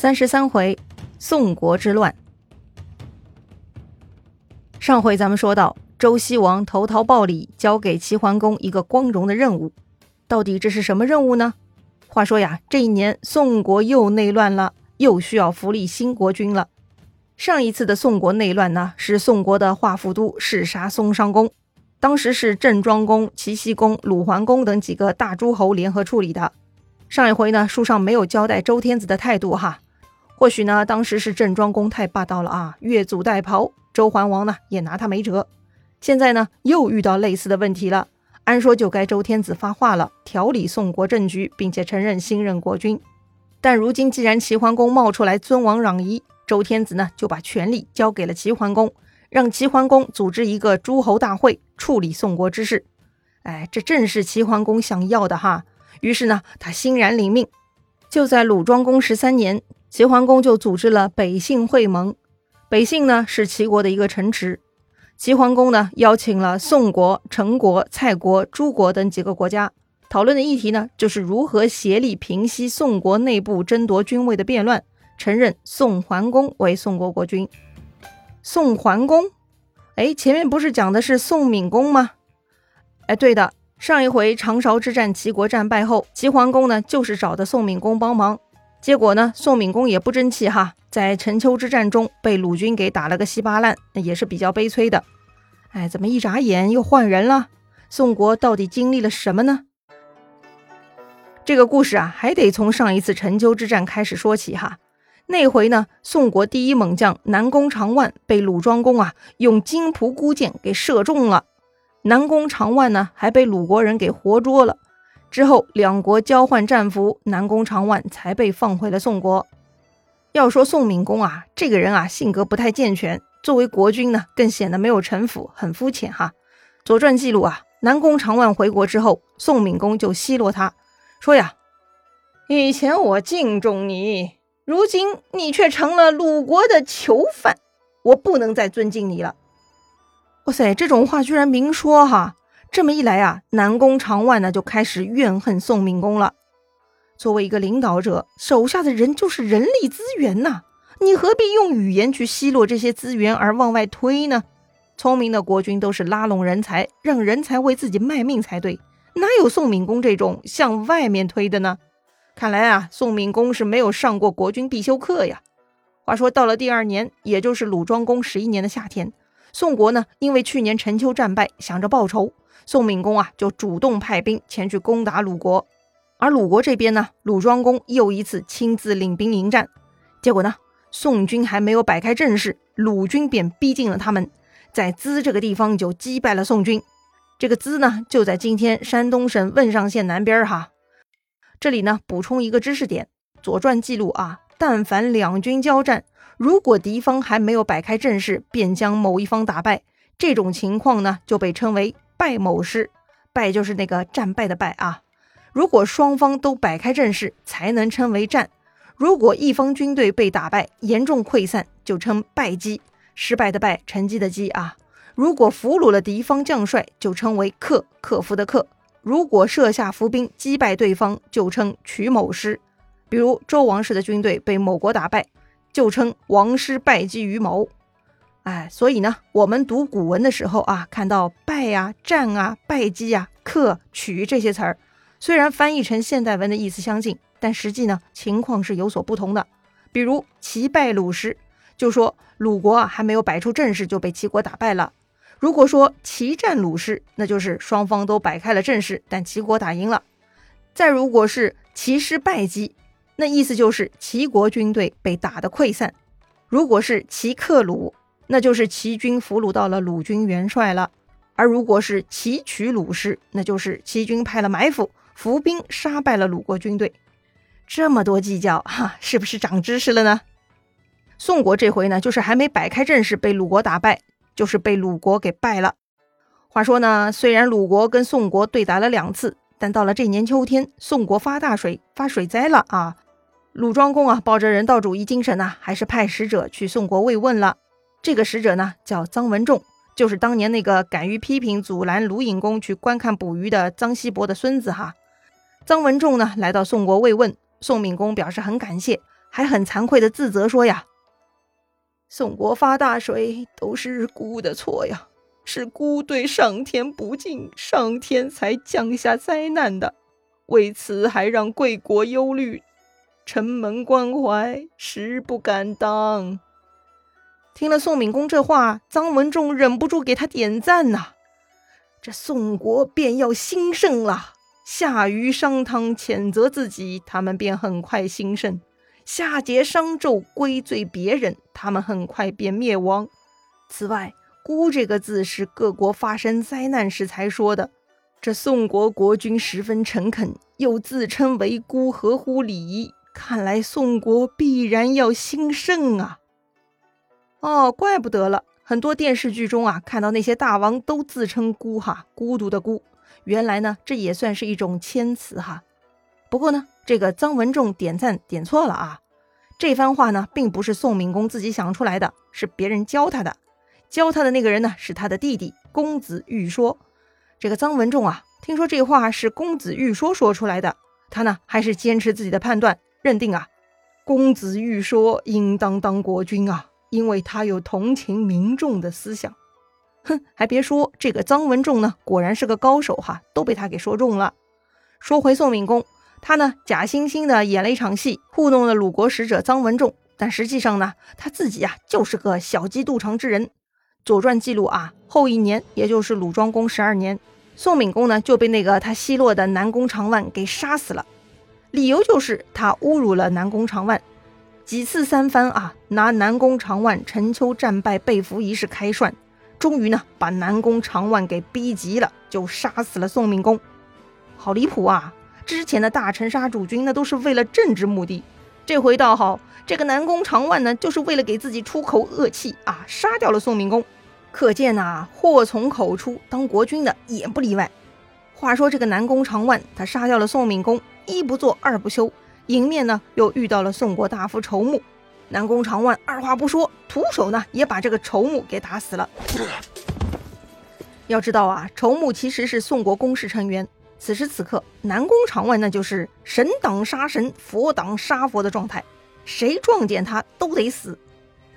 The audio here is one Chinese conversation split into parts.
三十三回，宋国之乱。上回咱们说到，周西王投桃报李，交给齐桓公一个光荣的任务。到底这是什么任务呢？话说呀，这一年宋国又内乱了，又需要扶立新国君了。上一次的宋国内乱呢，是宋国的华府都弑杀宋商公，当时是郑庄公、齐僖公、鲁桓公等几个大诸侯联合处理的。上一回呢，书上没有交代周天子的态度哈。或许呢，当时是郑庄公太霸道了啊，越俎代庖。周桓王呢也拿他没辙。现在呢又遇到类似的问题了，按说就该周天子发话了，调理宋国政局，并且承认新任国君。但如今既然齐桓公冒出来尊王攘夷，周天子呢就把权力交给了齐桓公，让齐桓公组织一个诸侯大会处理宋国之事。哎，这正是齐桓公想要的哈。于是呢，他欣然领命，就在鲁庄公十三年。齐桓公就组织了北信会盟，北信呢是齐国的一个城池。齐桓公呢邀请了宋国、陈国、蔡国、诸国等几个国家，讨论的议题呢就是如何协力平息宋国内部争夺君位的变乱，承认宋桓公为宋国国君。宋桓公，哎，前面不是讲的是宋闵公吗？哎，对的，上一回长勺之战齐国战败后，齐桓公呢就是找的宋闵公帮忙。结果呢，宋闵公也不争气哈，在陈丘之战中被鲁军给打了个稀巴烂，也是比较悲催的。哎，怎么一眨眼又换人了？宋国到底经历了什么呢？这个故事啊，还得从上一次陈丘之战开始说起哈。那回呢，宋国第一猛将南宫长万被鲁庄公啊用金仆孤箭给射中了，南宫长万呢还被鲁国人给活捉了。之后，两国交换战俘，南宫长万才被放回了宋国。要说宋闵公啊，这个人啊，性格不太健全，作为国君呢，更显得没有城府，很肤浅哈。《左传》记录啊，南宫长万回国之后，宋闵公就奚落他说呀：“以前我敬重你，如今你却成了鲁国的囚犯，我不能再尊敬你了。”哇塞，这种话居然明说哈！这么一来啊，南宫长万呢就开始怨恨宋闵公了。作为一个领导者，手下的人就是人力资源呐，你何必用语言去奚落这些资源而往外推呢？聪明的国君都是拉拢人才，让人才为自己卖命才对，哪有宋闵公这种向外面推的呢？看来啊，宋闵公是没有上过国君必修课呀。话说到了第二年，也就是鲁庄公十一年的夏天，宋国呢因为去年陈丘战败，想着报仇。宋闵公啊，就主动派兵前去攻打鲁国，而鲁国这边呢，鲁庄公又一次亲自领兵迎战。结果呢，宋军还没有摆开阵势，鲁军便逼近了他们，在淄这个地方就击败了宋军。这个淄呢，就在今天山东省汶上县南边哈。这里呢，补充一个知识点：《左传》记录啊，但凡两军交战，如果敌方还没有摆开阵势，便将某一方打败，这种情况呢，就被称为。败某师，败就是那个战败的败啊。如果双方都摆开阵势，才能称为战。如果一方军队被打败，严重溃散，就称败绩，失败的败，成绩的绩啊。如果俘虏了敌方将帅，就称为克，克服的克。如果设下伏兵击败对方，就称取某师。比如周王室的军队被某国打败，就称王师败绩于某。哎，所以呢，我们读古文的时候啊，看到败呀、战啊、败绩呀、克、取这些词儿，虽然翻译成现代文的意思相近，但实际呢情况是有所不同的。比如齐败鲁师，就说鲁国啊还没有摆出阵势就被齐国打败了；如果说齐战鲁师，那就是双方都摆开了阵势，但齐国打赢了。再如果是齐师败绩，那意思就是齐国军队被打得溃散。如果是齐克鲁。那就是齐军俘虏到了鲁军元帅了，而如果是齐取鲁师，那就是齐军派了埋伏，伏兵杀败了鲁国军队。这么多计较哈，是不是长知识了呢？宋国这回呢，就是还没摆开阵势被鲁国打败，就是被鲁国给败了。话说呢，虽然鲁国跟宋国对打了两次，但到了这年秋天，宋国发大水，发水灾了啊。鲁庄公啊，抱着人道主义精神呢，还是派使者去宋国慰问了。这个使者呢，叫臧文仲，就是当年那个敢于批评阻拦鲁隐公去观看捕鱼的臧西伯的孙子哈。臧文仲呢，来到宋国慰问，宋闵公表示很感谢，还很惭愧的自责说呀：“宋国发大水都是孤的错呀，是孤对上天不敬，上天才降下灾难的。为此还让贵国忧虑，城门关怀，实不敢当。”听了宋敏公这话，臧文仲忍不住给他点赞呐。这宋国便要兴盛了。下愚商汤谴责自己，他们便很快兴盛；下桀商纣归罪别人，他们很快便灭亡。此外，“孤”这个字是各国发生灾难时才说的。这宋国国君十分诚恳，又自称为孤，合乎礼仪。看来宋国必然要兴盛啊！哦，怪不得了，很多电视剧中啊，看到那些大王都自称孤哈，孤独的孤。原来呢，这也算是一种谦辞哈。不过呢，这个臧文仲点赞点错了啊。这番话呢，并不是宋敏公自己想出来的，是别人教他的。教他的那个人呢，是他的弟弟公子玉说。这个臧文仲啊，听说这话是公子玉说说出来的，他呢，还是坚持自己的判断，认定啊，公子玉说应当当国君啊，因为他有同情民众的思想。哼，还别说，这个臧文仲呢，果然是个高手哈，都被他给说中了。说回宋敏公，他呢假惺惺的演了一场戏，糊弄了鲁国使者臧文仲，但实际上呢，他自己啊就是个小鸡肚肠之人。《左传》记录啊，后一年，也就是鲁庄公十二年，宋敏公呢就被那个他奚落的南宫长万给杀死了，理由就是他侮辱了南宫长万，几次三番啊，拿南宫长万陈丘战败被俘一事开涮。终于呢，把南宫长万给逼急了，就杀死了宋敏公。好离谱啊！之前的大臣杀主君，那都是为了政治目的。这回倒好，这个南宫长万呢，就是为了给自己出口恶气啊，杀掉了宋敏公。可见呐，祸从口出，当国君的也不例外。话说这个南宫长万，他杀掉了宋敏公，一不做二不休，迎面呢又遇到了宋国大夫仇穆。南宫长万二话不说，徒手呢也把这个仇穆给打死了。要知道啊，仇穆其实是宋国公室成员。此时此刻，南宫长万那就是神挡杀神，佛挡杀佛的状态，谁撞见他都得死。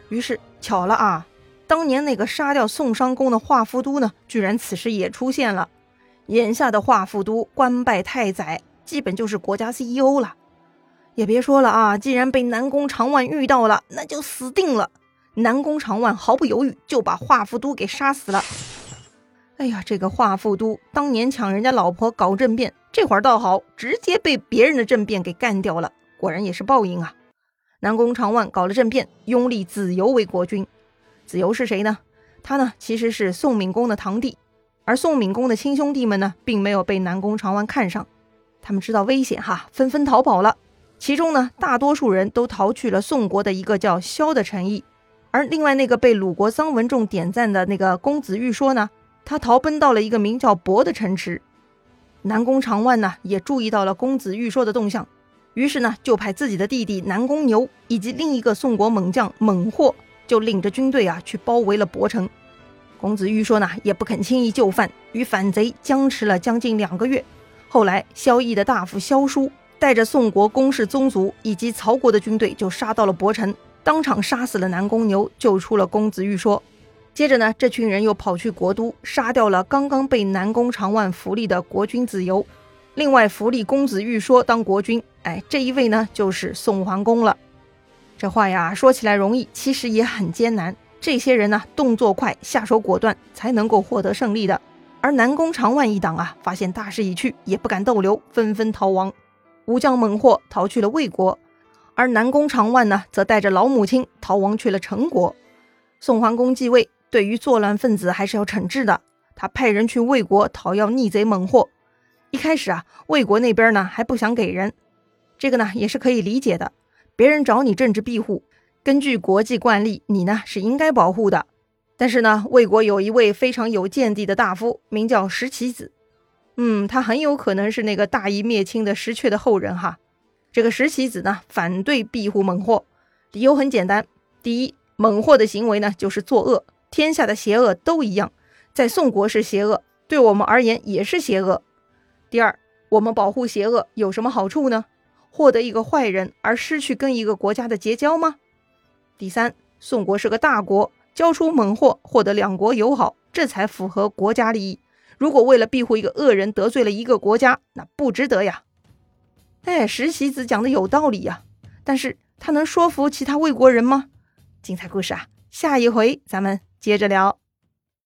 于是巧了啊，当年那个杀掉宋商公的华夫都呢，居然此时也出现了。眼下的华夫都官拜太宰，基本就是国家 CEO 了。也别说了啊！既然被南宫长万遇到了，那就死定了。南宫长万毫不犹豫就把华富都给杀死了。哎呀，这个华富都当年抢人家老婆搞政变，这会儿倒好，直接被别人的政变给干掉了。果然也是报应啊！南宫长万搞了政变，拥立子由为国君。子由是谁呢？他呢其实是宋敏公的堂弟，而宋敏公的亲兄弟们呢，并没有被南宫长万看上，他们知道危险哈，纷纷逃跑了。其中呢，大多数人都逃去了宋国的一个叫萧的城邑，而另外那个被鲁国臧文仲点赞的那个公子玉说呢，他逃奔到了一个名叫伯的城池。南宫长万呢，也注意到了公子玉说的动向，于是呢，就派自己的弟弟南宫牛以及另一个宋国猛将猛获，就领着军队啊去包围了伯城。公子玉说呢，也不肯轻易就范，与反贼僵持了将近两个月。后来，萧绎的大夫萧叔。带着宋国公室宗族以及曹国的军队，就杀到了博城，当场杀死了南宫牛，救出了公子玉说。接着呢，这群人又跑去国都，杀掉了刚刚被南宫长万扶立的国君子由。另外，扶立公子玉说当国君，哎，这一位呢，就是宋桓公了。这话呀，说起来容易，其实也很艰难。这些人呢，动作快，下手果断，才能够获得胜利的。而南宫长万一党啊，发现大势已去，也不敢逗留，纷纷逃亡。武将猛获逃去了魏国，而南宫长万呢，则带着老母亲逃亡去了陈国。宋桓公继位，对于作乱分子还是要惩治的。他派人去魏国讨要逆贼猛获。一开始啊，魏国那边呢还不想给人，这个呢也是可以理解的。别人找你政治庇护，根据国际惯例，你呢是应该保护的。但是呢，魏国有一位非常有见地的大夫，名叫石岐子。嗯，他很有可能是那个大义灭亲的石阙的后人哈。这个石岐子呢，反对庇护猛获，理由很简单：第一，猛获的行为呢就是作恶，天下的邪恶都一样，在宋国是邪恶，对我们而言也是邪恶。第二，我们保护邪恶有什么好处呢？获得一个坏人而失去跟一个国家的结交吗？第三，宋国是个大国，交出猛货，获得两国友好，这才符合国家利益。如果为了庇护一个恶人得罪了一个国家，那不值得呀。哎，石喜子讲的有道理呀，但是他能说服其他魏国人吗？精彩故事啊，下一回咱们接着聊。